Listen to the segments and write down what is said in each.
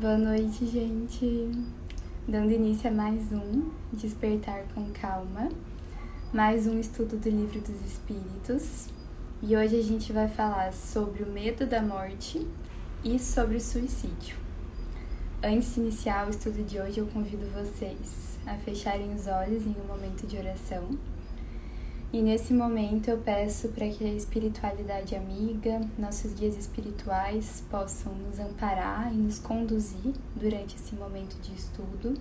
Boa noite, gente. Dando início a mais um Despertar com Calma, mais um estudo do Livro dos Espíritos. E hoje a gente vai falar sobre o medo da morte e sobre o suicídio. Antes de iniciar o estudo de hoje, eu convido vocês a fecharem os olhos em um momento de oração e nesse momento eu peço para que a espiritualidade amiga, nossos guias espirituais possam nos amparar e nos conduzir durante esse momento de estudo,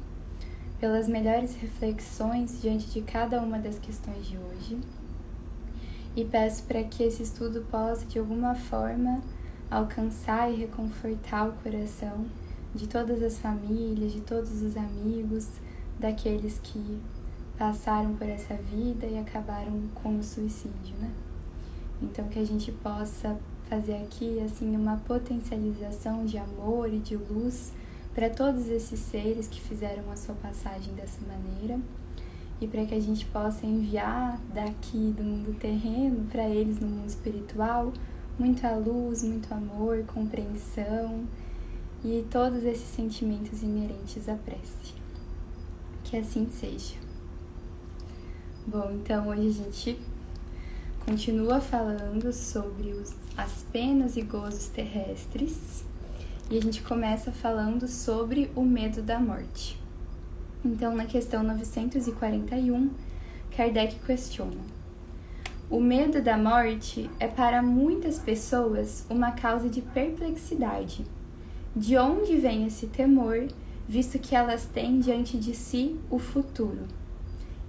pelas melhores reflexões diante de cada uma das questões de hoje. E peço para que esse estudo possa, de alguma forma, alcançar e reconfortar o coração de todas as famílias, de todos os amigos, daqueles que passaram por essa vida e acabaram com o suicídio, né? Então que a gente possa fazer aqui assim uma potencialização de amor e de luz para todos esses seres que fizeram a sua passagem dessa maneira e para que a gente possa enviar daqui do mundo terreno para eles no mundo espiritual muita luz, muito amor, compreensão e todos esses sentimentos inerentes à prece. Que assim seja. Bom, então hoje a gente continua falando sobre os, as penas e gozos terrestres e a gente começa falando sobre o medo da morte. Então, na questão 941, Kardec questiona: O medo da morte é para muitas pessoas uma causa de perplexidade. De onde vem esse temor, visto que elas têm diante de si o futuro?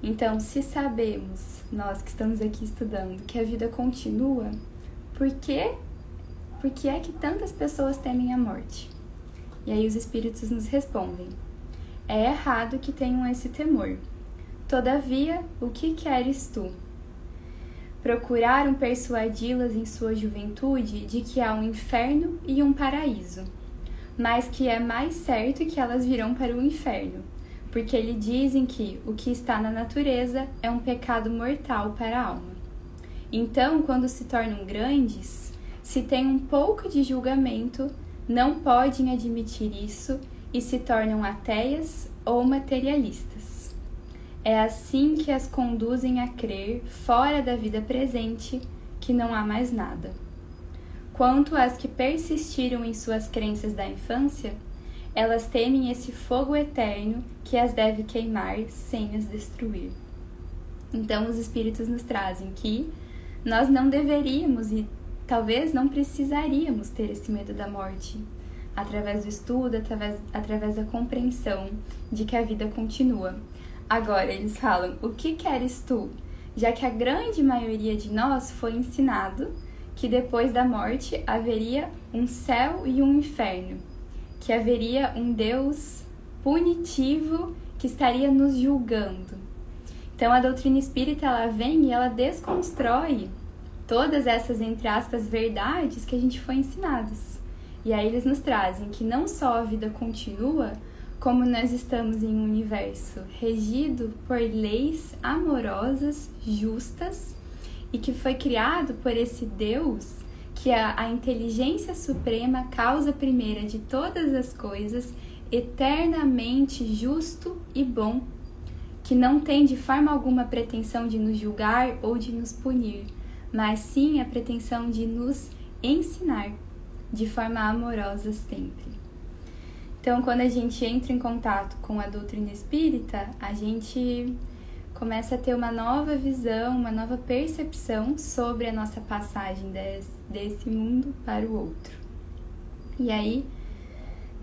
Então, se sabemos, nós que estamos aqui estudando, que a vida continua, por que, por que é que tantas pessoas temem a morte? E aí os espíritos nos respondem: é errado que tenham esse temor. Todavia, o que queres tu? Procuraram persuadi-las em sua juventude de que há um inferno e um paraíso, mas que é mais certo que elas virão para o inferno porque eles dizem que o que está na natureza é um pecado mortal para a alma. Então, quando se tornam grandes, se tem um pouco de julgamento, não podem admitir isso e se tornam ateias ou materialistas. É assim que as conduzem a crer, fora da vida presente, que não há mais nada. Quanto às que persistiram em suas crenças da infância, elas temem esse fogo eterno que as deve queimar sem as destruir. Então, os Espíritos nos trazem que nós não deveríamos e talvez não precisaríamos ter esse medo da morte, através do estudo, através, através da compreensão de que a vida continua. Agora, eles falam: o que queres tu? Já que a grande maioria de nós foi ensinado que depois da morte haveria um céu e um inferno que haveria um Deus punitivo que estaria nos julgando. Então a doutrina espírita ela vem e ela desconstrói todas essas entre aspas verdades que a gente foi ensinados. E aí eles nos trazem que não só a vida continua, como nós estamos em um universo regido por leis amorosas, justas e que foi criado por esse Deus que a, a inteligência suprema, causa primeira de todas as coisas, eternamente justo e bom, que não tem de forma alguma pretensão de nos julgar ou de nos punir, mas sim a pretensão de nos ensinar de forma amorosa sempre. Então, quando a gente entra em contato com a doutrina espírita, a gente começa a ter uma nova visão, uma nova percepção sobre a nossa passagem desse, mundo para o outro. E aí,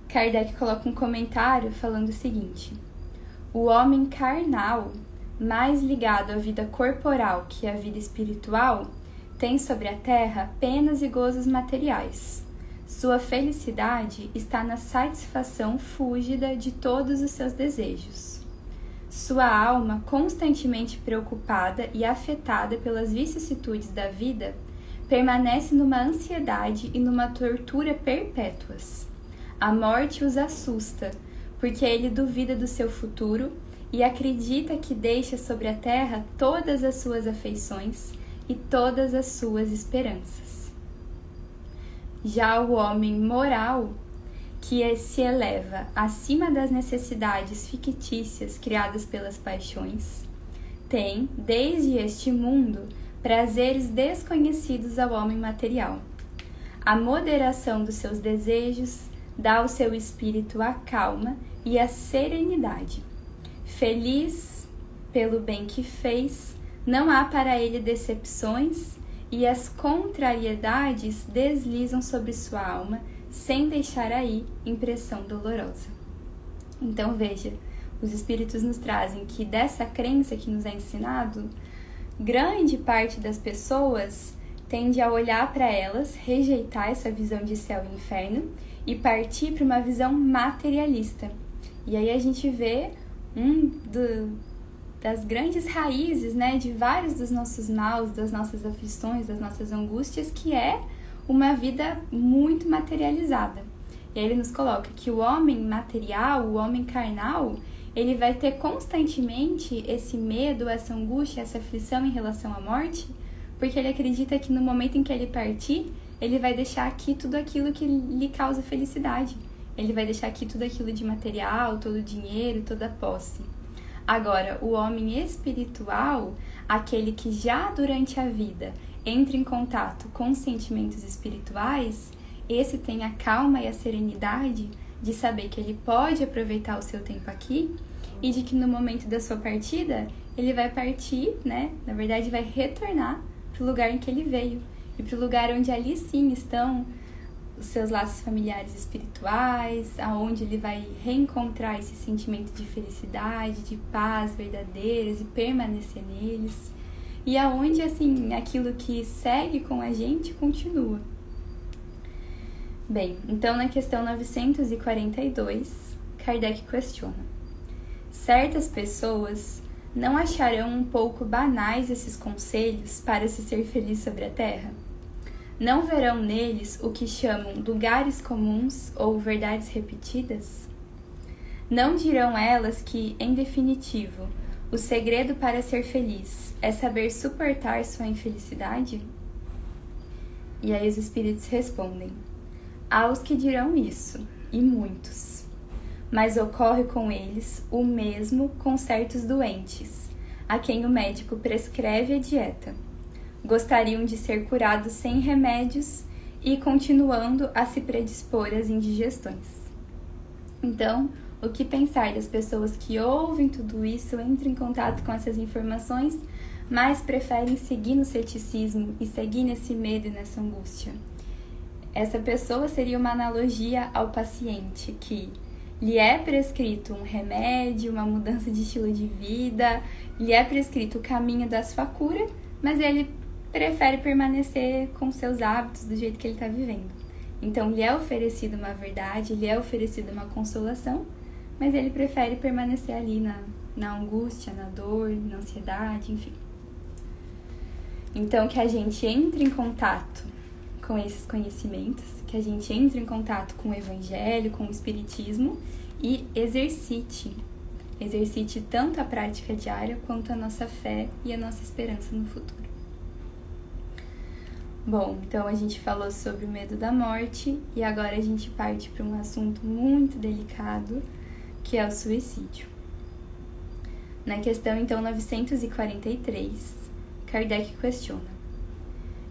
Kardec coloca um comentário falando o seguinte: o homem carnal, mais ligado à vida corporal que à vida espiritual, tem sobre a terra penas e gozos materiais. Sua felicidade está na satisfação fúlgida de todos os seus desejos. Sua alma, constantemente preocupada e afetada pelas vicissitudes da vida, permanece numa ansiedade e numa tortura perpétuas. A morte os assusta, porque ele duvida do seu futuro e acredita que deixa sobre a terra todas as suas afeições e todas as suas esperanças. Já o homem moral que se eleva acima das necessidades fictícias criadas pelas paixões, tem, desde este mundo, prazeres desconhecidos ao homem material. A moderação dos seus desejos dá ao seu espírito a calma e a serenidade. Feliz pelo bem que fez, não há para ele decepções e as contrariedades deslizam sobre sua alma sem deixar aí impressão dolorosa. Então veja, os espíritos nos trazem que dessa crença que nos é ensinado, grande parte das pessoas tende a olhar para elas, rejeitar essa visão de céu e inferno e partir para uma visão materialista. E aí a gente vê um do, das grandes raízes, né, de vários dos nossos maus, das nossas aflições, das nossas angústias, que é uma vida muito materializada. E aí ele nos coloca que o homem material, o homem carnal, ele vai ter constantemente esse medo, essa angústia, essa aflição em relação à morte, porque ele acredita que no momento em que ele partir, ele vai deixar aqui tudo aquilo que lhe causa felicidade. Ele vai deixar aqui tudo aquilo de material, todo o dinheiro, toda a posse. Agora, o homem espiritual, aquele que já durante a vida entra em contato com sentimentos espirituais, esse tem a calma e a serenidade de saber que ele pode aproveitar o seu tempo aqui e de que no momento da sua partida ele vai partir, né? Na verdade, vai retornar para o lugar em que ele veio e para o lugar onde ali sim estão os seus laços familiares espirituais, aonde ele vai reencontrar esse sentimento de felicidade, de paz verdadeiros e permanecer neles e aonde assim aquilo que segue com a gente continua. Bem, então na questão 942, Kardec questiona: certas pessoas não acharão um pouco banais esses conselhos para se ser feliz sobre a terra? Não verão neles o que chamam lugares comuns ou verdades repetidas? Não dirão elas que, em definitivo, o segredo para ser feliz é saber suportar sua infelicidade? E aí os espíritos respondem: Há os que dirão isso, e muitos. Mas ocorre com eles o mesmo com certos doentes, a quem o médico prescreve a dieta. Gostariam de ser curados sem remédios e continuando a se predispor às indigestões. Então, o que pensar das pessoas que ouvem tudo isso, entram em contato com essas informações mas preferem seguir no ceticismo e seguir nesse medo e nessa angústia. Essa pessoa seria uma analogia ao paciente que lhe é prescrito um remédio, uma mudança de estilo de vida, lhe é prescrito o caminho da sua cura, mas ele prefere permanecer com seus hábitos do jeito que ele está vivendo. Então, lhe é oferecido uma verdade, lhe é oferecida uma consolação, mas ele prefere permanecer ali na, na angústia, na dor, na ansiedade, enfim. Então, que a gente entre em contato com esses conhecimentos, que a gente entre em contato com o Evangelho, com o Espiritismo e exercite. Exercite tanto a prática diária quanto a nossa fé e a nossa esperança no futuro. Bom, então a gente falou sobre o medo da morte e agora a gente parte para um assunto muito delicado, que é o suicídio. Na questão então 943, Kardec questiona: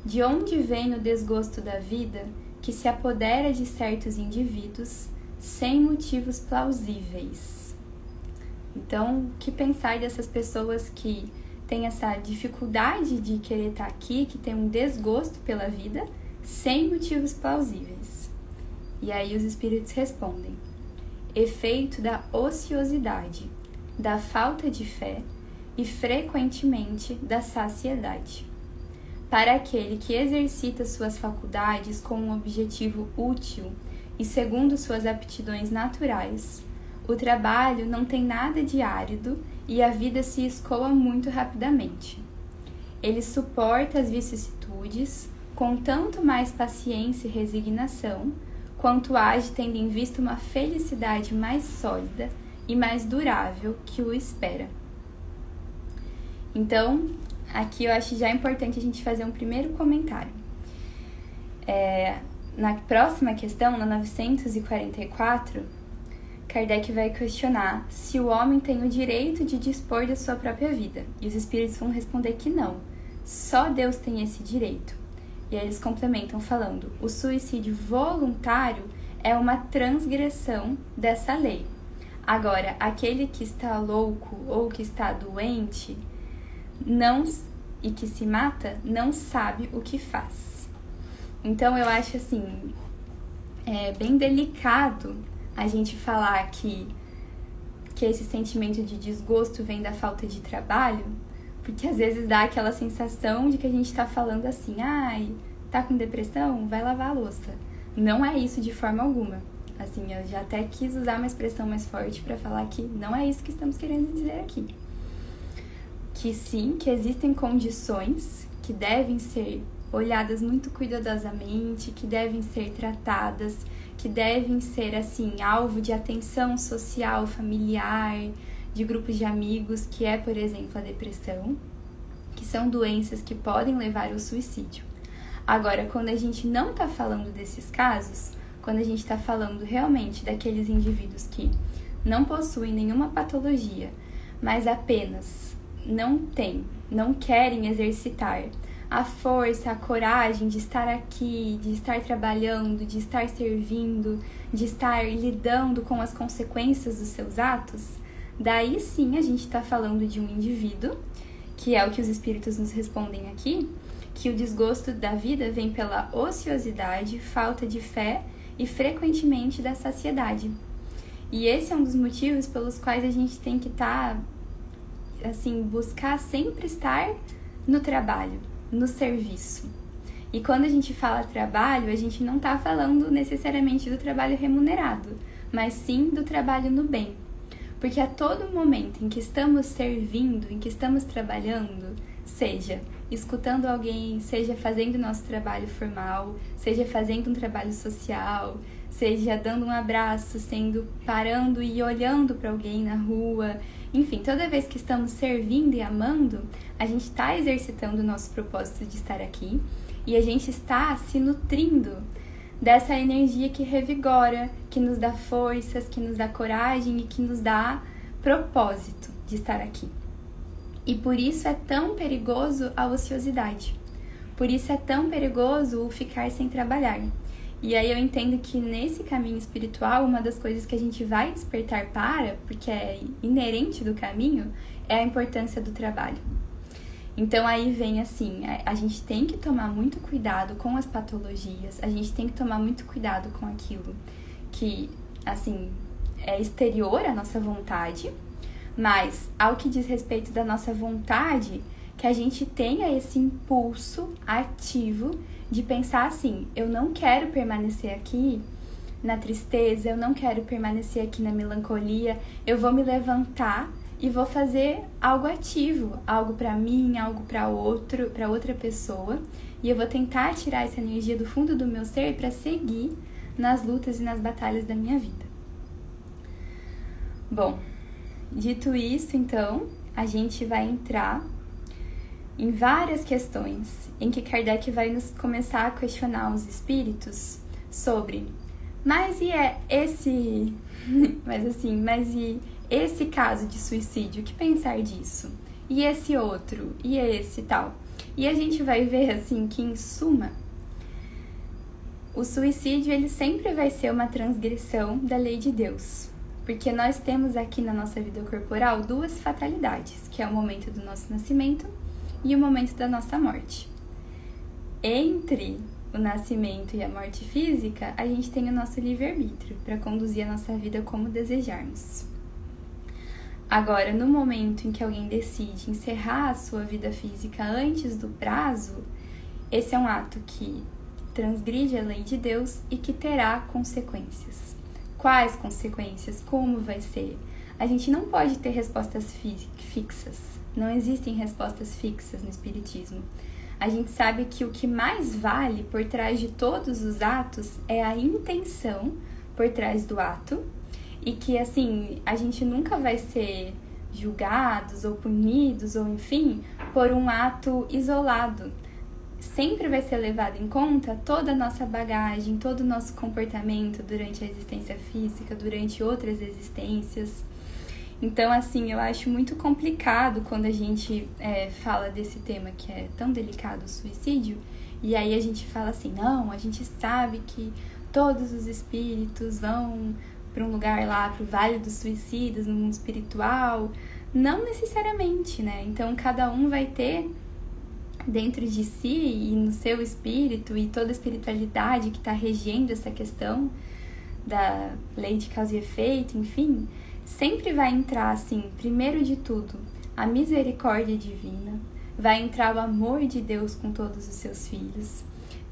De onde vem o desgosto da vida que se apodera de certos indivíduos sem motivos plausíveis? Então, o que pensar dessas pessoas que têm essa dificuldade de querer estar aqui, que tem um desgosto pela vida, sem motivos plausíveis? E aí os espíritos respondem: efeito da ociosidade, da falta de fé e frequentemente da saciedade. Para aquele que exercita suas faculdades com um objetivo útil e segundo suas aptidões naturais, o trabalho não tem nada de árido e a vida se escoa muito rapidamente. Ele suporta as vicissitudes com tanto mais paciência e resignação, quanto age tendo em vista uma felicidade mais sólida e mais durável que o espera. Então, aqui eu acho já importante a gente fazer um primeiro comentário. É, na próxima questão, na 944, Kardec vai questionar se o homem tem o direito de dispor da sua própria vida. E os espíritos vão responder que não. Só Deus tem esse direito. E eles complementam falando: o suicídio voluntário é uma transgressão dessa lei. Agora, aquele que está louco ou que está doente não e que se mata não sabe o que faz. Então eu acho assim é bem delicado a gente falar que que esse sentimento de desgosto vem da falta de trabalho, porque às vezes dá aquela sensação de que a gente está falando assim, ai, tá com depressão, vai lavar a louça. Não é isso de forma alguma. Assim, eu já até quis usar uma expressão mais forte para falar que não é isso que estamos querendo dizer aqui. Que sim, que existem condições que devem ser olhadas muito cuidadosamente, que devem ser tratadas, que devem ser assim alvo de atenção social, familiar, de grupos de amigos, que é, por exemplo, a depressão, que são doenças que podem levar ao suicídio. Agora, quando a gente não está falando desses casos, quando a gente está falando realmente daqueles indivíduos que não possuem nenhuma patologia, mas apenas não têm, não querem exercitar a força, a coragem de estar aqui, de estar trabalhando, de estar servindo, de estar lidando com as consequências dos seus atos, daí sim a gente está falando de um indivíduo, que é o que os espíritos nos respondem aqui, que o desgosto da vida vem pela ociosidade, falta de fé e frequentemente da saciedade. E esse é um dos motivos pelos quais a gente tem que estar, tá, assim, buscar sempre estar no trabalho, no serviço. E quando a gente fala trabalho, a gente não está falando necessariamente do trabalho remunerado, mas sim do trabalho no bem. Porque a todo momento em que estamos servindo, em que estamos trabalhando, seja escutando alguém, seja fazendo nosso trabalho formal, seja fazendo um trabalho social, seja dando um abraço, sendo parando e olhando para alguém na rua. Enfim, toda vez que estamos servindo e amando, a gente está exercitando o nosso propósito de estar aqui e a gente está se nutrindo dessa energia que revigora, que nos dá forças, que nos dá coragem e que nos dá propósito de estar aqui. E por isso é tão perigoso a ociosidade. Por isso é tão perigoso o ficar sem trabalhar. E aí eu entendo que nesse caminho espiritual, uma das coisas que a gente vai despertar para, porque é inerente do caminho, é a importância do trabalho. Então aí vem assim, a gente tem que tomar muito cuidado com as patologias, a gente tem que tomar muito cuidado com aquilo que, assim, é exterior à nossa vontade, mas ao que diz respeito da nossa vontade, que a gente tenha esse impulso ativo de pensar assim: eu não quero permanecer aqui na tristeza, eu não quero permanecer aqui na melancolia, eu vou me levantar e vou fazer algo ativo, algo para mim, algo para outro, para outra pessoa, e eu vou tentar tirar essa energia do fundo do meu ser para seguir nas lutas e nas batalhas da minha vida. Bom, Dito isso, então, a gente vai entrar em várias questões em que Kardec vai nos começar a questionar os espíritos sobre, mas e é esse, mas assim, mas e esse caso de suicídio, o que pensar disso? E esse outro, e esse tal. E a gente vai ver assim que em suma o suicídio ele sempre vai ser uma transgressão da lei de Deus. Porque nós temos aqui na nossa vida corporal duas fatalidades, que é o momento do nosso nascimento e o momento da nossa morte. Entre o nascimento e a morte física, a gente tem o nosso livre-arbítrio para conduzir a nossa vida como desejarmos. Agora, no momento em que alguém decide encerrar a sua vida física antes do prazo, esse é um ato que transgride a lei de Deus e que terá consequências. Quais consequências? Como vai ser? A gente não pode ter respostas fixas. Não existem respostas fixas no Espiritismo. A gente sabe que o que mais vale por trás de todos os atos é a intenção por trás do ato e que assim a gente nunca vai ser julgados ou punidos ou enfim por um ato isolado. sempre vai ser levado em conta toda a nossa bagagem, todo o nosso comportamento durante a existência física, durante outras existências. Então, assim, eu acho muito complicado quando a gente é, fala desse tema que é tão delicado, o suicídio, e aí a gente fala assim: não, a gente sabe que todos os espíritos vão para um lugar lá, para o Vale dos Suicidas, no mundo espiritual. Não necessariamente, né? Então, cada um vai ter dentro de si e no seu espírito e toda a espiritualidade que está regendo essa questão da lei de causa e efeito, enfim, sempre vai entrar assim, primeiro de tudo, a misericórdia divina, vai entrar o amor de Deus com todos os seus filhos,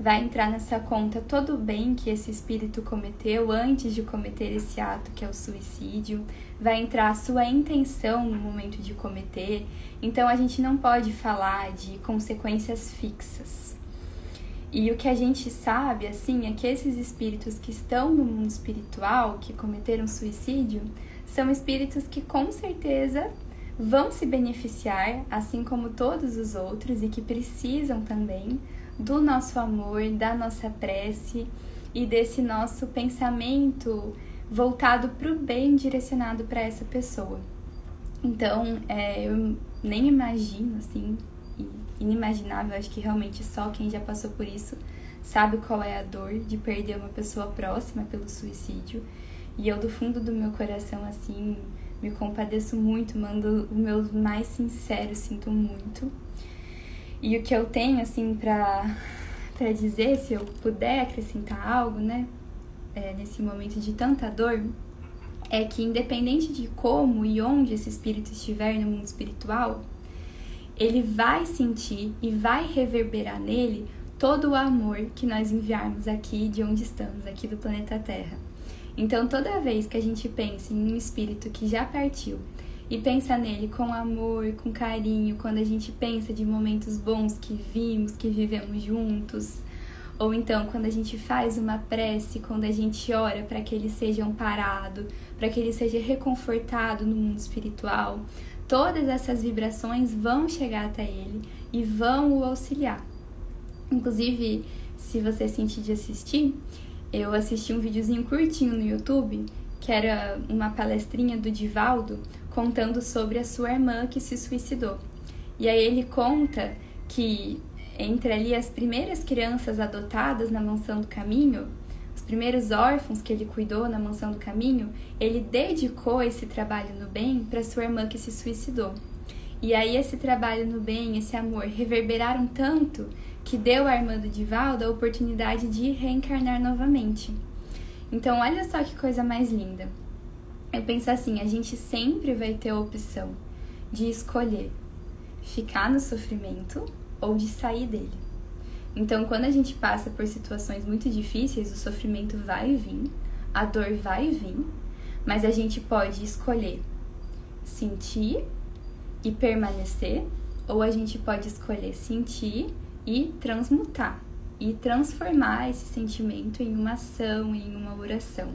vai entrar nessa conta todo o bem que esse espírito cometeu antes de cometer esse ato que é o suicídio, vai entrar a sua intenção no momento de cometer. Então a gente não pode falar de consequências fixas. E o que a gente sabe, assim, é que esses espíritos que estão no mundo espiritual, que cometeram suicídio, são espíritos que com certeza vão se beneficiar, assim como todos os outros, e que precisam também do nosso amor, da nossa prece e desse nosso pensamento voltado para o bem direcionado para essa pessoa. Então, é, eu nem imagino, assim, inimaginável, acho que realmente só quem já passou por isso sabe qual é a dor de perder uma pessoa próxima pelo suicídio. E eu, do fundo do meu coração, assim, me compadeço muito, mando o meu mais sincero, sinto muito. E o que eu tenho, assim, pra, pra dizer, se eu puder acrescentar algo, né, é, nesse momento de tanta dor, é que independente de como e onde esse espírito estiver no mundo espiritual, ele vai sentir e vai reverberar nele todo o amor que nós enviarmos aqui de onde estamos, aqui do planeta Terra. Então, toda vez que a gente pensa em um espírito que já partiu e pensa nele com amor, com carinho, quando a gente pensa de momentos bons que vimos, que vivemos juntos, ou então quando a gente faz uma prece, quando a gente ora para que ele seja amparado, para que ele seja reconfortado no mundo espiritual, todas essas vibrações vão chegar até ele e vão o auxiliar. Inclusive, se você sentir de assistir, eu assisti um videozinho curtinho no YouTube, que era uma palestrinha do Divaldo, contando sobre a sua irmã que se suicidou. E aí ele conta que entre ali as primeiras crianças adotadas na mansão do caminho, os primeiros órfãos que ele cuidou na mansão do caminho, ele dedicou esse trabalho no bem para sua irmã que se suicidou. E aí esse trabalho no bem, esse amor reverberaram tanto que deu à irmã do Divaldo a oportunidade de reencarnar novamente. Então olha só que coisa mais linda. Eu penso assim, a gente sempre vai ter a opção de escolher ficar no sofrimento ou de sair dele. Então, quando a gente passa por situações muito difíceis, o sofrimento vai vir, a dor vai vir, mas a gente pode escolher sentir e permanecer, ou a gente pode escolher sentir e transmutar e transformar esse sentimento em uma ação, em uma oração.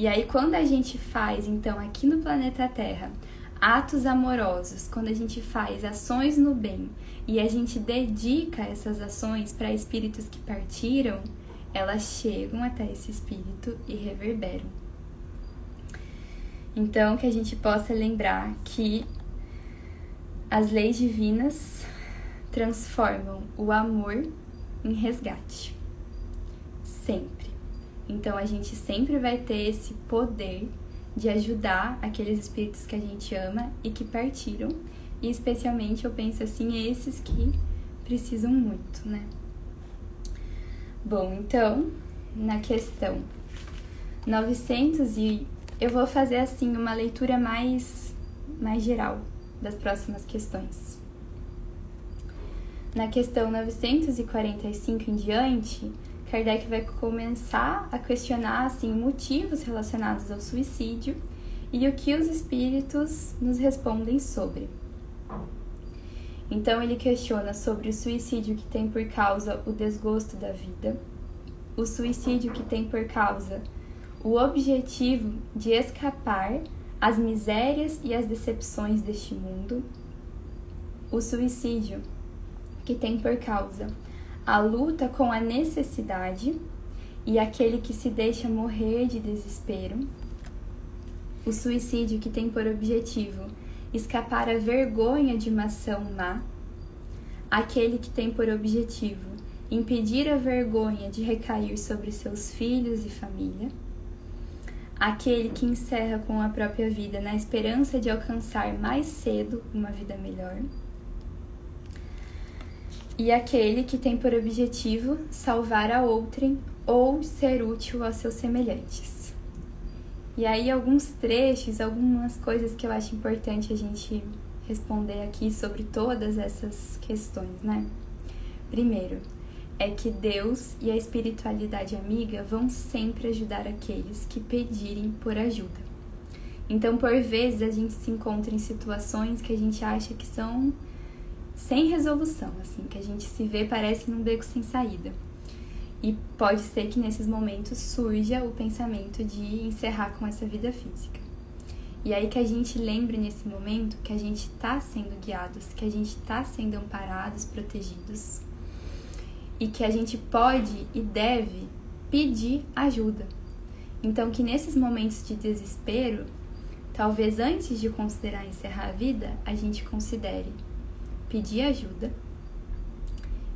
E aí, quando a gente faz, então, aqui no planeta Terra, atos amorosos, quando a gente faz ações no bem e a gente dedica essas ações para espíritos que partiram, elas chegam até esse espírito e reverberam. Então, que a gente possa lembrar que as leis divinas transformam o amor em resgate. Sempre. Então a gente sempre vai ter esse poder de ajudar aqueles espíritos que a gente ama e que partiram. E especialmente eu penso assim, esses que precisam muito, né? Bom, então, na questão 900 e eu vou fazer assim uma leitura mais mais geral das próximas questões. Na questão 945 em diante, Kardec vai começar a questionar assim motivos relacionados ao suicídio e o que os espíritos nos respondem sobre. Então ele questiona sobre o suicídio que tem por causa o desgosto da vida, o suicídio que tem por causa o objetivo de escapar às misérias e às decepções deste mundo, o suicídio que tem por causa a luta com a necessidade e aquele que se deixa morrer de desespero, o suicídio que tem por objetivo escapar à vergonha de uma ação má, aquele que tem por objetivo impedir a vergonha de recair sobre seus filhos e família, aquele que encerra com a própria vida na esperança de alcançar mais cedo uma vida melhor, e aquele que tem por objetivo salvar a outrem ou ser útil aos seus semelhantes. E aí alguns trechos, algumas coisas que eu acho importante a gente responder aqui sobre todas essas questões, né? Primeiro, é que Deus e a espiritualidade amiga vão sempre ajudar aqueles que pedirem por ajuda. Então, por vezes, a gente se encontra em situações que a gente acha que são sem resolução, assim, que a gente se vê parece num beco sem saída. E pode ser que nesses momentos surja o pensamento de encerrar com essa vida física. E aí que a gente lembre nesse momento que a gente está sendo guiados, que a gente está sendo amparados, protegidos e que a gente pode e deve pedir ajuda. Então, que nesses momentos de desespero, talvez antes de considerar encerrar a vida, a gente considere pedir ajuda,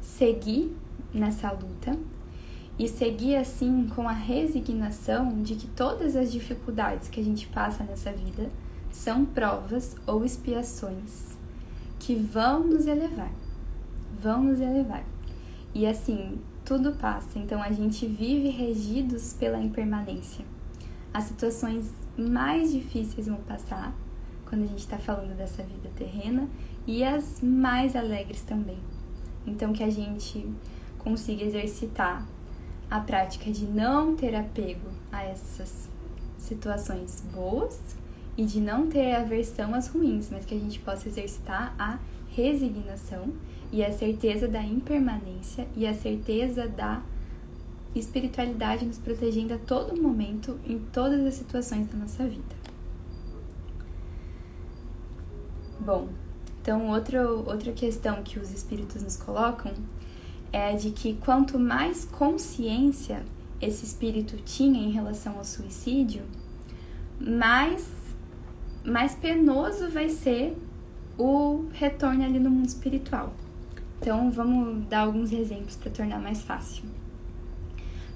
seguir nessa luta e seguir assim com a resignação de que todas as dificuldades que a gente passa nessa vida são provas ou expiações que vão nos elevar, vão nos elevar. E assim, tudo passa, então a gente vive regidos pela impermanência. As situações mais difíceis vão passar quando a gente está falando dessa vida terrena e as mais alegres também. Então, que a gente consiga exercitar a prática de não ter apego a essas situações boas e de não ter aversão às ruins, mas que a gente possa exercitar a resignação e a certeza da impermanência e a certeza da espiritualidade nos protegendo a todo momento em todas as situações da nossa vida. Bom, então outro, outra questão que os espíritos nos colocam é de que quanto mais consciência esse espírito tinha em relação ao suicídio, mais, mais penoso vai ser o retorno ali no mundo espiritual. Então, vamos dar alguns exemplos para tornar mais fácil.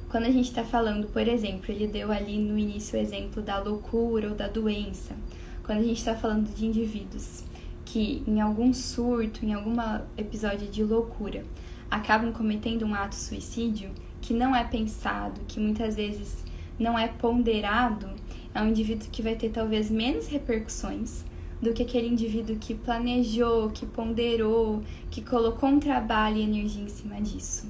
Quando a gente está falando, por exemplo, ele deu ali no início o exemplo da loucura ou da doença. Quando a gente está falando de indivíduos que, em algum surto, em algum episódio de loucura, acabam cometendo um ato suicídio que não é pensado, que muitas vezes não é ponderado, é um indivíduo que vai ter talvez menos repercussões do que aquele indivíduo que planejou, que ponderou, que colocou um trabalho e energia em cima disso.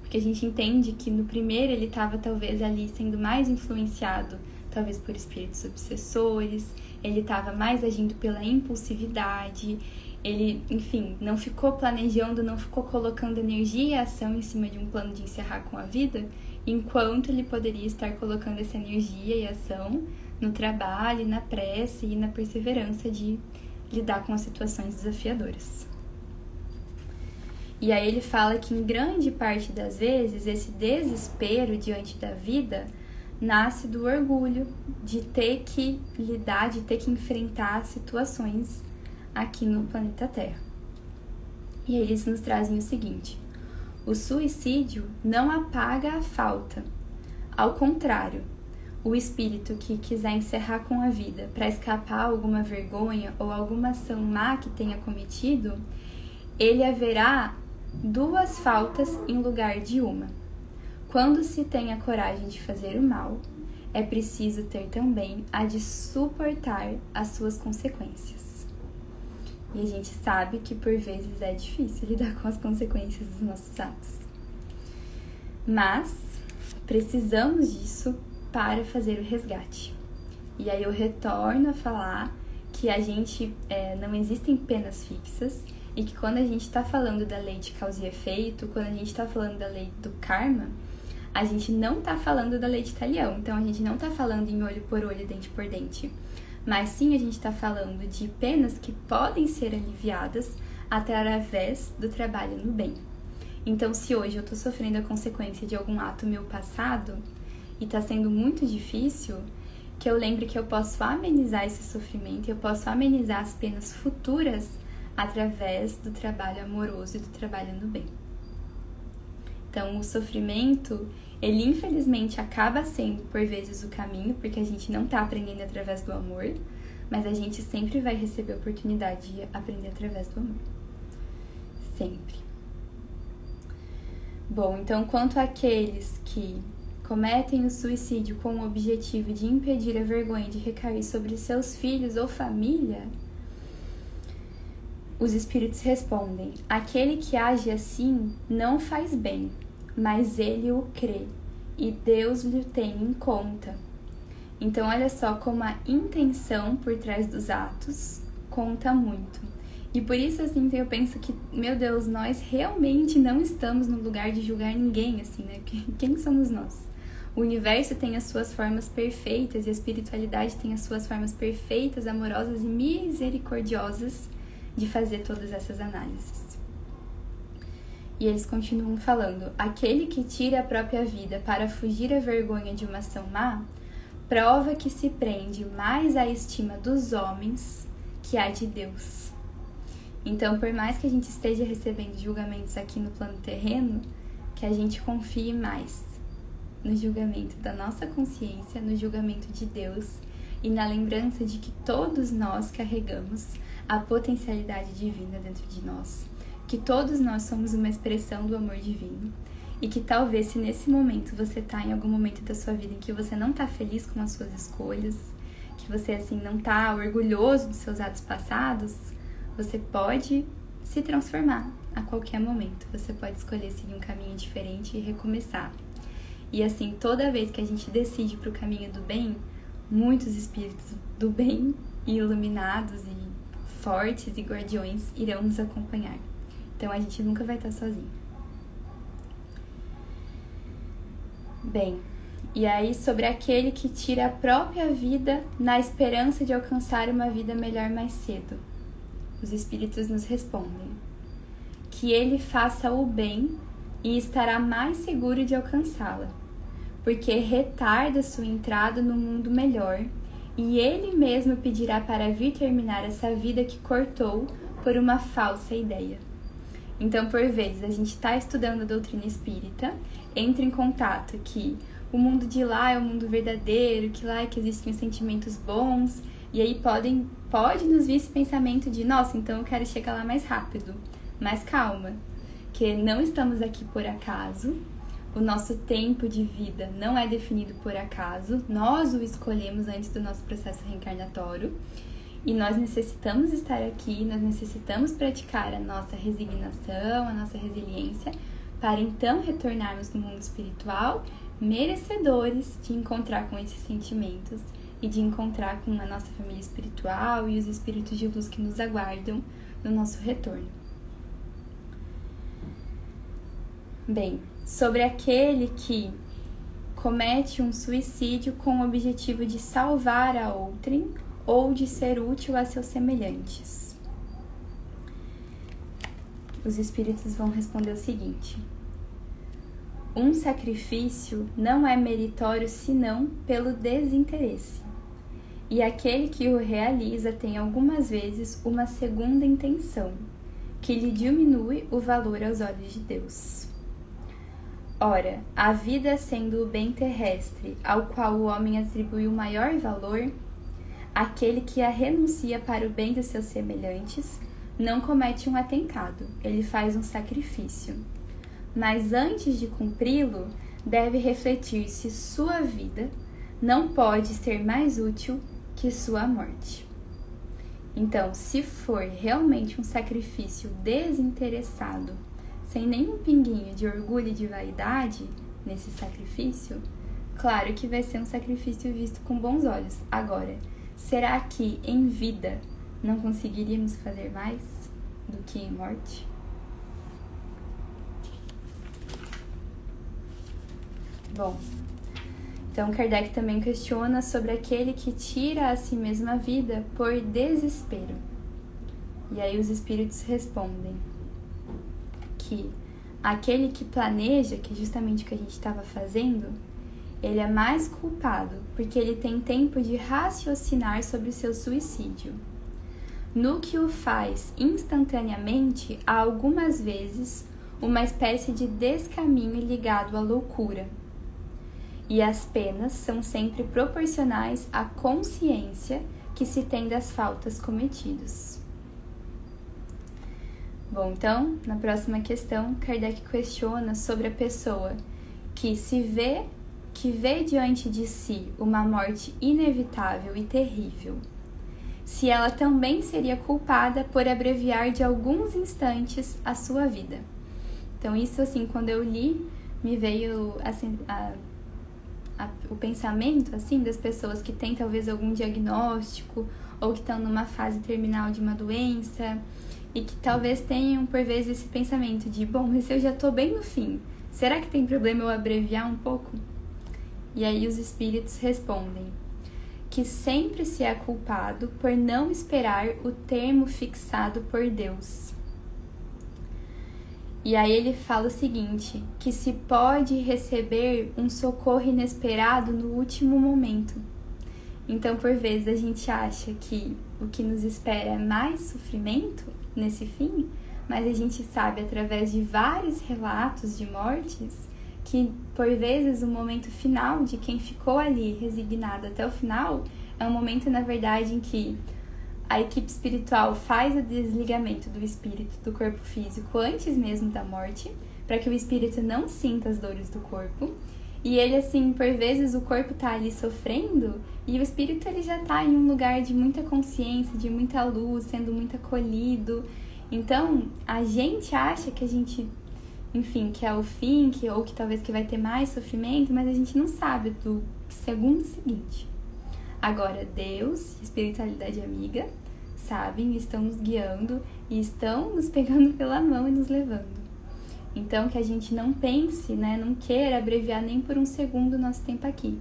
Porque a gente entende que no primeiro ele estava talvez ali sendo mais influenciado, talvez por espíritos obsessores, ele estava mais agindo pela impulsividade, ele, enfim, não ficou planejando, não ficou colocando energia e ação em cima de um plano de encerrar com a vida, enquanto ele poderia estar colocando essa energia e ação no trabalho, na prece e na perseverança de lidar com as situações desafiadoras. E aí ele fala que em grande parte das vezes esse desespero diante da vida nasce do orgulho de ter que lidar, de ter que enfrentar situações aqui no planeta Terra. E eles nos trazem o seguinte: o suicídio não apaga a falta. Ao contrário, o espírito que quiser encerrar com a vida para escapar alguma vergonha ou alguma ação má que tenha cometido, ele haverá duas faltas em lugar de uma. Quando se tem a coragem de fazer o mal, é preciso ter também a de suportar as suas consequências. E a gente sabe que por vezes é difícil lidar com as consequências dos nossos atos. Mas precisamos disso para fazer o resgate. E aí eu retorno a falar que a gente é, não existem penas fixas e que quando a gente está falando da lei de causa e efeito, quando a gente está falando da lei do karma, a gente não está falando da lei de talião. Então a gente não está falando em olho por olho, dente por dente. Mas sim a gente está falando de penas que podem ser aliviadas através do trabalho no bem. Então, se hoje eu estou sofrendo a consequência de algum ato meu passado e está sendo muito difícil, que eu lembre que eu posso amenizar esse sofrimento, eu posso amenizar as penas futuras através do trabalho amoroso e do trabalho no bem. Então, o sofrimento, ele infelizmente acaba sendo por vezes o caminho, porque a gente não está aprendendo através do amor, mas a gente sempre vai receber a oportunidade de aprender através do amor. Sempre. Bom, então, quanto àqueles que cometem o suicídio com o objetivo de impedir a vergonha de recair sobre seus filhos ou família, os espíritos respondem: aquele que age assim não faz bem, mas ele o crê e Deus lhe tem em conta. Então, olha só como a intenção por trás dos atos conta muito. E por isso, assim, eu penso que, meu Deus, nós realmente não estamos no lugar de julgar ninguém, assim, né? Quem somos nós? O universo tem as suas formas perfeitas e a espiritualidade tem as suas formas perfeitas, amorosas e misericordiosas de fazer todas essas análises. E eles continuam falando: aquele que tira a própria vida para fugir à vergonha de uma ação má, prova que se prende mais à estima dos homens que à de Deus. Então, por mais que a gente esteja recebendo julgamentos aqui no plano terreno, que a gente confie mais no julgamento da nossa consciência, no julgamento de Deus e na lembrança de que todos nós carregamos a potencialidade divina dentro de nós, que todos nós somos uma expressão do amor divino e que talvez se nesse momento você está em algum momento da sua vida em que você não está feliz com as suas escolhas, que você assim não está orgulhoso dos seus atos passados, você pode se transformar a qualquer momento. Você pode escolher seguir um caminho diferente e recomeçar. E assim, toda vez que a gente decide para o caminho do bem, muitos espíritos do bem, iluminados e fortes e guardiões irão nos acompanhar. Então a gente nunca vai estar sozinho. Bem, e aí sobre aquele que tira a própria vida na esperança de alcançar uma vida melhor mais cedo. Os espíritos nos respondem: que ele faça o bem e estará mais seguro de alcançá-la, porque retarda sua entrada no mundo melhor e ele mesmo pedirá para vir terminar essa vida que cortou por uma falsa ideia. Então, por vezes, a gente está estudando a doutrina espírita, entra em contato que o mundo de lá é o mundo verdadeiro, que lá é que existem sentimentos bons, e aí podem, pode nos vir esse pensamento de, nossa, então eu quero chegar lá mais rápido. Mas calma, que não estamos aqui por acaso, o nosso tempo de vida não é definido por acaso, nós o escolhemos antes do nosso processo reencarnatório e nós necessitamos estar aqui, nós necessitamos praticar a nossa resignação, a nossa resiliência, para então retornarmos no mundo espiritual merecedores de encontrar com esses sentimentos e de encontrar com a nossa família espiritual e os espíritos de luz que nos aguardam no nosso retorno. Bem, sobre aquele que comete um suicídio com o objetivo de salvar a outrem ou de ser útil a seus semelhantes. Os espíritos vão responder o seguinte: Um sacrifício não é meritório senão pelo desinteresse. E aquele que o realiza tem algumas vezes uma segunda intenção, que lhe diminui o valor aos olhos de Deus. Ora, a vida sendo o bem terrestre, ao qual o homem atribui o maior valor, aquele que a renuncia para o bem dos seus semelhantes não comete um atentado, ele faz um sacrifício. Mas antes de cumpri-lo, deve refletir se sua vida não pode ser mais útil que sua morte. Então, se for realmente um sacrifício desinteressado, sem nenhum pinguinho de orgulho e de vaidade nesse sacrifício, claro que vai ser um sacrifício visto com bons olhos. Agora, será que em vida não conseguiríamos fazer mais do que em morte? Bom, então Kardec também questiona sobre aquele que tira a si mesma vida por desespero. E aí os espíritos respondem que aquele que planeja, que é justamente o que a gente estava fazendo, ele é mais culpado porque ele tem tempo de raciocinar sobre o seu suicídio. No que o faz instantaneamente, há algumas vezes uma espécie de descaminho ligado à loucura. E as penas são sempre proporcionais à consciência que se tem das faltas cometidas. Bom, então, na próxima questão, Kardec questiona sobre a pessoa que se vê que vê diante de si uma morte inevitável e terrível. Se ela também seria culpada por abreviar de alguns instantes a sua vida. Então, isso, assim, quando eu li, me veio assim, a, a, o pensamento assim das pessoas que têm talvez algum diagnóstico ou que estão numa fase terminal de uma doença e que talvez tenham por vezes esse pensamento de, bom, mas eu já estou bem no fim, será que tem problema eu abreviar um pouco? E aí os espíritos respondem que sempre se é culpado por não esperar o termo fixado por Deus. E aí ele fala o seguinte, que se pode receber um socorro inesperado no último momento. Então, por vezes a gente acha que o que nos espera é mais sofrimento nesse fim, mas a gente sabe através de vários relatos de mortes que por vezes o momento final de quem ficou ali resignado até o final é um momento na verdade em que a equipe espiritual faz o desligamento do espírito do corpo físico antes mesmo da morte, para que o espírito não sinta as dores do corpo. E ele assim, por vezes o corpo tá ali sofrendo e o espírito ele já tá em um lugar de muita consciência, de muita luz, sendo muito acolhido. Então, a gente acha que a gente enfim, que é o fim, que, ou que talvez que vai ter mais sofrimento, mas a gente não sabe do segundo seguinte. Agora, Deus, espiritualidade amiga, sabem, estão nos guiando e estão nos pegando pela mão e nos levando. Então, que a gente não pense, né, não queira abreviar nem por um segundo o nosso tempo aqui.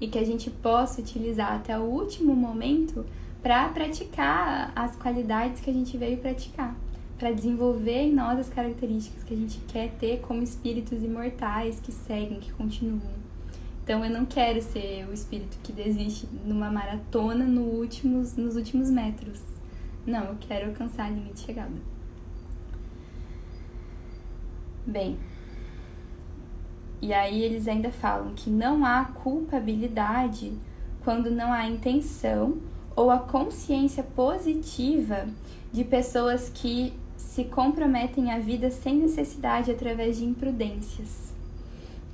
E que a gente possa utilizar até o último momento para praticar as qualidades que a gente veio praticar para desenvolver em nós as características que a gente quer ter como espíritos imortais que seguem, que continuam. Então eu não quero ser o espírito que desiste numa maratona no últimos, nos últimos metros. Não, eu quero alcançar a linha de chegada. Bem, e aí eles ainda falam que não há culpabilidade quando não há intenção ou a consciência positiva de pessoas que se comprometem a vida sem necessidade através de imprudências.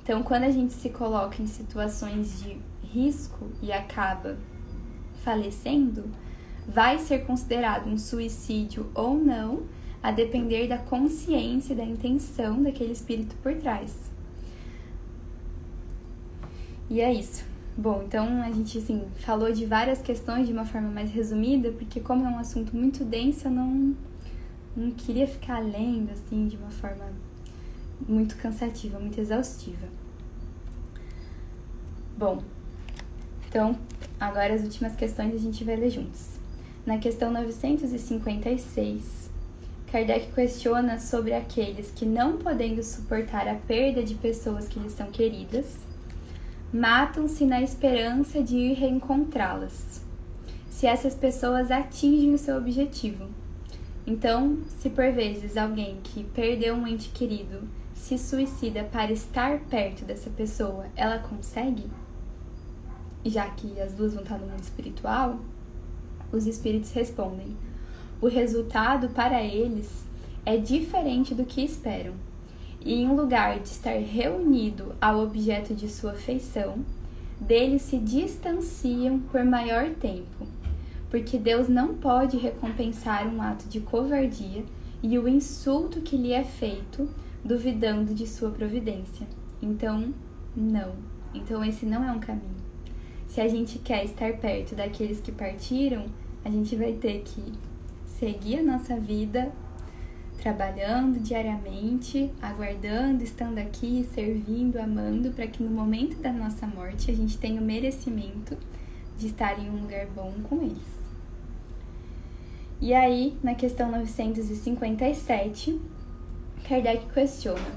Então, quando a gente se coloca em situações de risco e acaba falecendo, vai ser considerado um suicídio ou não, a depender da consciência e da intenção daquele espírito por trás. E é isso. Bom, então a gente assim falou de várias questões de uma forma mais resumida, porque como é um assunto muito denso, eu não não queria ficar lendo assim de uma forma muito cansativa, muito exaustiva. Bom, então agora as últimas questões a gente vai ler juntos. Na questão 956, Kardec questiona sobre aqueles que, não podendo suportar a perda de pessoas que lhes são queridas, matam-se na esperança de ir reencontrá-las, se essas pessoas atingem o seu objetivo então, se por vezes alguém que perdeu um ente querido se suicida para estar perto dessa pessoa, ela consegue? Já que as duas vão estar no mundo espiritual, os espíritos respondem: o resultado para eles é diferente do que esperam. E em lugar de estar reunido ao objeto de sua afeição, deles se distanciam por maior tempo porque Deus não pode recompensar um ato de covardia e o insulto que lhe é feito, duvidando de sua providência. Então, não. Então, esse não é um caminho. Se a gente quer estar perto daqueles que partiram, a gente vai ter que seguir a nossa vida trabalhando diariamente, aguardando, estando aqui, servindo, amando, para que no momento da nossa morte a gente tenha o merecimento de estar em um lugar bom com eles. E aí, na questão 957, Kardec questiona: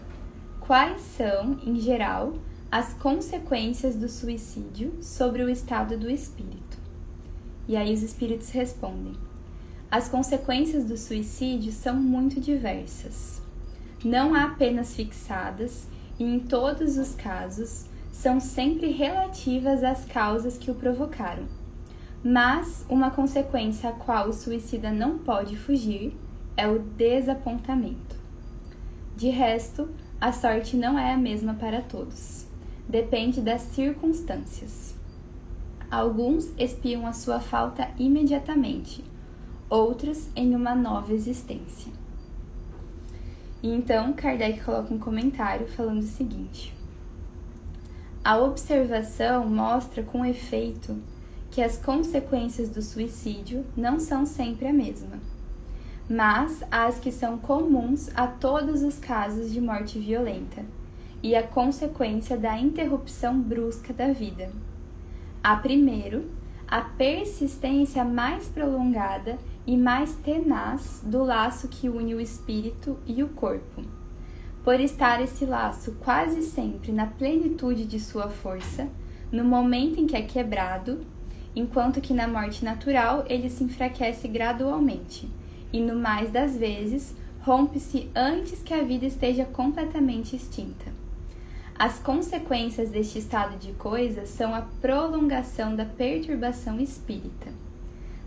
quais são, em geral, as consequências do suicídio sobre o estado do espírito? E aí os espíritos respondem: as consequências do suicídio são muito diversas. Não há apenas fixadas e, em todos os casos, são sempre relativas às causas que o provocaram mas uma consequência a qual o suicida não pode fugir é o desapontamento. De resto, a sorte não é a mesma para todos. Depende das circunstâncias. Alguns espiam a sua falta imediatamente, outros em uma nova existência. E então Kardec coloca um comentário falando o seguinte: A observação mostra com efeito que as consequências do suicídio não são sempre a mesma, mas as que são comuns a todos os casos de morte violenta e a consequência da interrupção brusca da vida. A primeiro, a persistência mais prolongada e mais tenaz do laço que une o espírito e o corpo. Por estar esse laço quase sempre na plenitude de sua força, no momento em que é quebrado, enquanto que na morte natural ele se enfraquece gradualmente, e no mais das vezes rompe-se antes que a vida esteja completamente extinta. As consequências deste estado de coisas são a prolongação da perturbação espírita.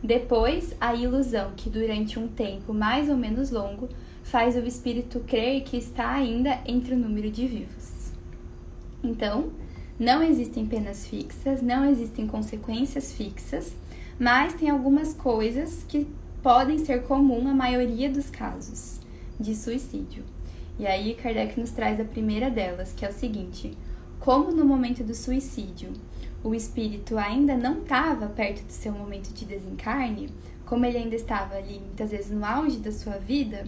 Depois, a ilusão que durante um tempo mais ou menos longo faz o espírito crer que está ainda entre o número de vivos. Então, não existem penas fixas, não existem consequências fixas, mas tem algumas coisas que podem ser comum à maioria dos casos de suicídio. E aí Kardec nos traz a primeira delas, que é o seguinte: como no momento do suicídio o espírito ainda não estava perto do seu momento de desencarne, como ele ainda estava ali muitas vezes no auge da sua vida,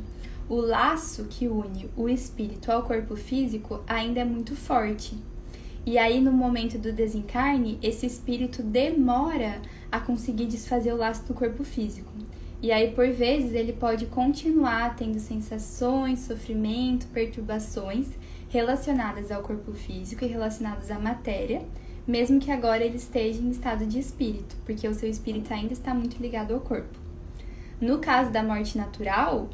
o laço que une o espírito ao corpo físico ainda é muito forte. E aí, no momento do desencarne, esse espírito demora a conseguir desfazer o laço do corpo físico. E aí, por vezes, ele pode continuar tendo sensações, sofrimento, perturbações relacionadas ao corpo físico e relacionadas à matéria, mesmo que agora ele esteja em estado de espírito, porque o seu espírito ainda está muito ligado ao corpo. No caso da morte natural,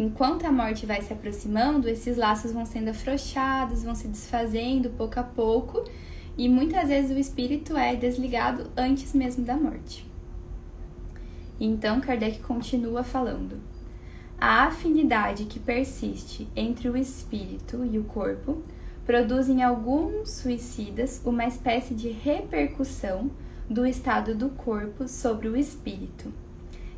enquanto a morte vai se aproximando, esses laços vão sendo afrouxados, vão se desfazendo pouco a pouco, e muitas vezes o espírito é desligado antes mesmo da morte. Então Kardec continua falando: a afinidade que persiste entre o espírito e o corpo produz em alguns suicidas uma espécie de repercussão do estado do corpo sobre o espírito,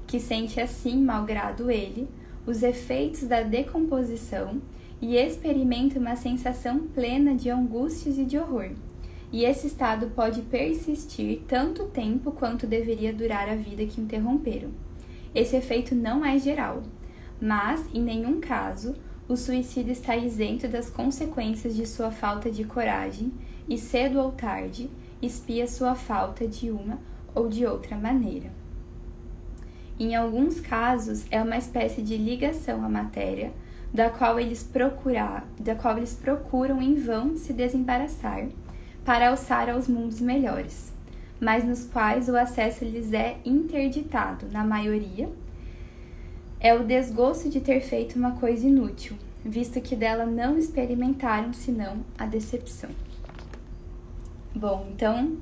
que sente assim, malgrado ele, os efeitos da decomposição e experimenta uma sensação plena de angústias e de horror. E esse estado pode persistir tanto tempo quanto deveria durar a vida que interromperam. Esse efeito não é geral, mas, em nenhum caso, o suicídio está isento das consequências de sua falta de coragem e, cedo ou tarde, espia sua falta de uma ou de outra maneira. Em alguns casos, é uma espécie de ligação à matéria, da qual eles, procurar, da qual eles procuram em vão se desembaraçar para alçar aos mundos melhores, mas nos quais o acesso lhes é interditado, na maioria. É o desgosto de ter feito uma coisa inútil, visto que dela não experimentaram senão a decepção. Bom, então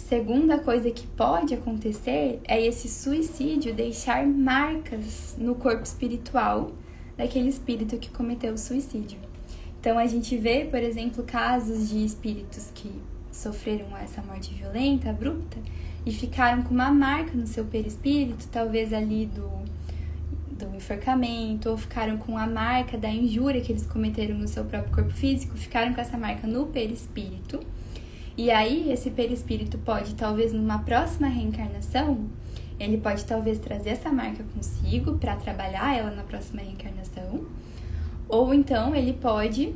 segunda coisa que pode acontecer é esse suicídio deixar marcas no corpo espiritual daquele espírito que cometeu o suicídio. Então a gente vê, por exemplo, casos de espíritos que sofreram essa morte violenta, abrupta, e ficaram com uma marca no seu perispírito, talvez ali do, do enforcamento, ou ficaram com a marca da injúria que eles cometeram no seu próprio corpo físico, ficaram com essa marca no perispírito e aí, esse perispírito pode, talvez numa próxima reencarnação, ele pode talvez trazer essa marca consigo para trabalhar ela na próxima reencarnação. Ou então ele pode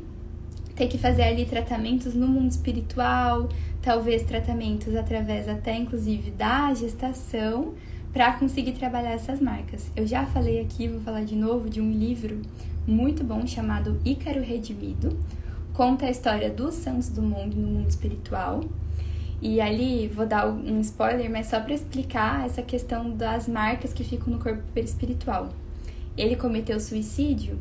ter que fazer ali tratamentos no mundo espiritual, talvez tratamentos através até inclusive da gestação, para conseguir trabalhar essas marcas. Eu já falei aqui, vou falar de novo, de um livro muito bom chamado Ícaro Redimido. Conta a história dos santos do mundo no mundo espiritual. E ali vou dar um spoiler, mas só para explicar essa questão das marcas que ficam no corpo espiritual. Ele cometeu suicídio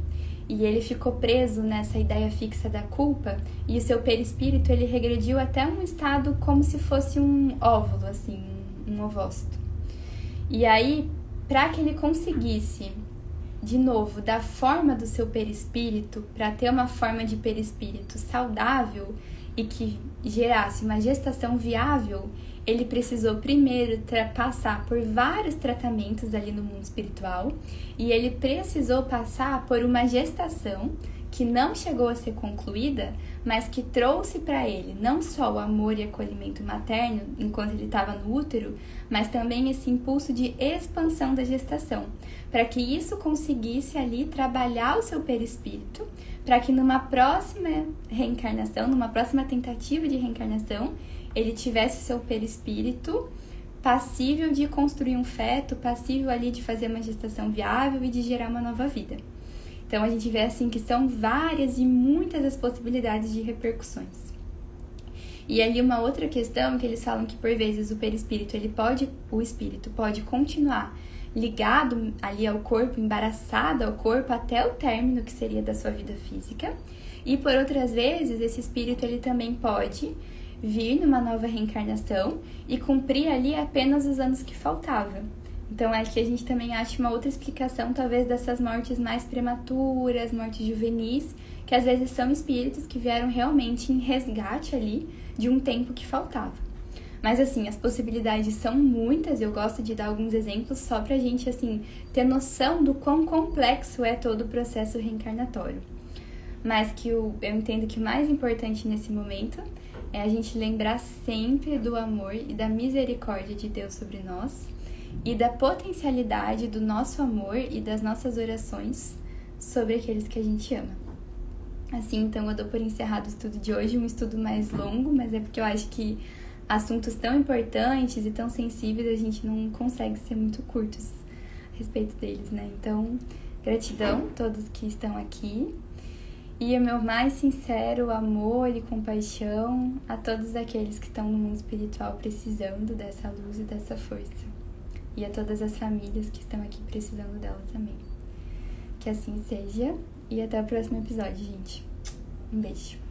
e ele ficou preso nessa ideia fixa da culpa e o seu perispírito ele regrediu até um estado como se fosse um óvulo, assim, um ovócito. E aí, para que ele conseguisse de novo da forma do seu perispírito, para ter uma forma de perispírito saudável e que gerasse uma gestação viável, ele precisou primeiro passar por vários tratamentos ali no mundo espiritual e ele precisou passar por uma gestação que não chegou a ser concluída, mas que trouxe para ele não só o amor e acolhimento materno enquanto ele estava no útero, mas também esse impulso de expansão da gestação, para que isso conseguisse ali trabalhar o seu perispírito, para que numa próxima reencarnação, numa próxima tentativa de reencarnação, ele tivesse seu perispírito passível de construir um feto, passível ali de fazer uma gestação viável e de gerar uma nova vida. Então a gente vê assim que são várias e muitas as possibilidades de repercussões. E ali uma outra questão que eles falam que por vezes o perispírito, ele pode, o espírito pode continuar ligado ali ao corpo, embaraçado ao corpo até o término que seria da sua vida física. E por outras vezes, esse espírito ele também pode vir numa nova reencarnação e cumprir ali apenas os anos que faltavam. Então acho que a gente também acha uma outra explicação, talvez, dessas mortes mais prematuras, mortes juvenis, que às vezes são espíritos que vieram realmente em resgate ali de um tempo que faltava. Mas assim, as possibilidades são muitas, eu gosto de dar alguns exemplos só pra gente assim ter noção do quão complexo é todo o processo reencarnatório. Mas que o, eu entendo que o mais importante nesse momento é a gente lembrar sempre do amor e da misericórdia de Deus sobre nós e da potencialidade do nosso amor e das nossas orações sobre aqueles que a gente ama. Assim, então, eu dou por encerrado o estudo de hoje, um estudo mais longo, mas é porque eu acho que assuntos tão importantes e tão sensíveis a gente não consegue ser muito curtos a respeito deles, né? Então, gratidão a todos que estão aqui e o meu mais sincero amor e compaixão a todos aqueles que estão no mundo espiritual precisando dessa luz e dessa força. E a todas as famílias que estão aqui precisando dela também. Que assim seja. E até o próximo episódio, gente. Um beijo.